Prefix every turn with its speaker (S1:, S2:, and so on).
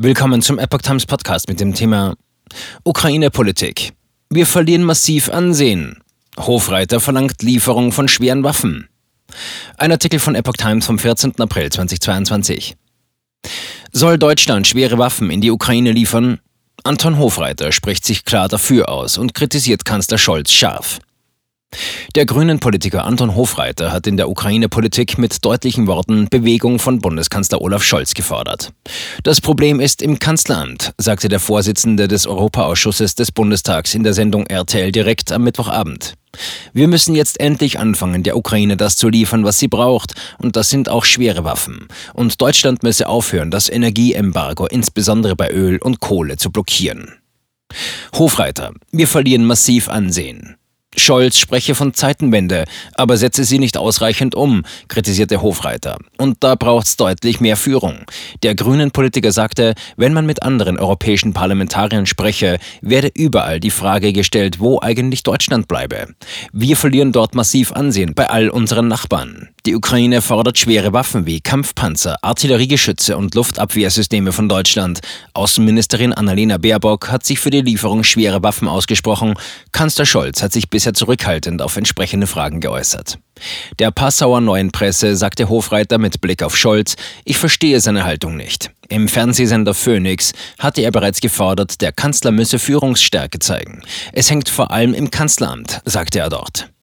S1: Willkommen zum Epoch Times Podcast mit dem Thema Ukraine-Politik. Wir verlieren massiv Ansehen. Hofreiter verlangt Lieferung von schweren Waffen. Ein Artikel von Epoch Times vom 14. April 2022. Soll Deutschland schwere Waffen in die Ukraine liefern? Anton Hofreiter spricht sich klar dafür aus und kritisiert Kanzler Scholz scharf. Der Grünen-Politiker Anton Hofreiter hat in der Ukraine-Politik mit deutlichen Worten Bewegung von Bundeskanzler Olaf Scholz gefordert. Das Problem ist im Kanzleramt, sagte der Vorsitzende des Europaausschusses des Bundestags in der Sendung RTL direkt am Mittwochabend. Wir müssen jetzt endlich anfangen, der Ukraine das zu liefern, was sie braucht, und das sind auch schwere Waffen. Und Deutschland müsse aufhören, das Energieembargo insbesondere bei Öl und Kohle zu blockieren. Hofreiter, wir verlieren massiv Ansehen. Scholz spreche von Zeitenwende, aber setze sie nicht ausreichend um, kritisierte Hofreiter. Und da braucht's deutlich mehr Führung. Der grünen Politiker sagte, wenn man mit anderen europäischen Parlamentariern spreche, werde überall die Frage gestellt, wo eigentlich Deutschland bleibe. Wir verlieren dort massiv Ansehen bei all unseren Nachbarn. Die Ukraine fordert schwere Waffen wie Kampfpanzer, Artilleriegeschütze und Luftabwehrsysteme von Deutschland. Außenministerin Annalena Baerbock hat sich für die Lieferung schwerer Waffen ausgesprochen. Kanzler Scholz hat sich bisher zurückhaltend auf entsprechende Fragen geäußert. Der Passauer Neuen Presse sagte Hofreiter mit Blick auf Scholz, ich verstehe seine Haltung nicht. Im Fernsehsender Phoenix hatte er bereits gefordert, der Kanzler müsse Führungsstärke zeigen. Es hängt vor allem im Kanzleramt, sagte er dort.